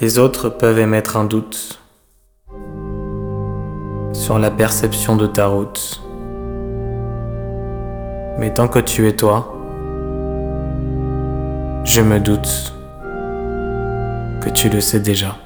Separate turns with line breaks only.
Les autres peuvent émettre un doute sur la perception de ta route. Mais tant que tu es toi, je me doute que tu le sais déjà.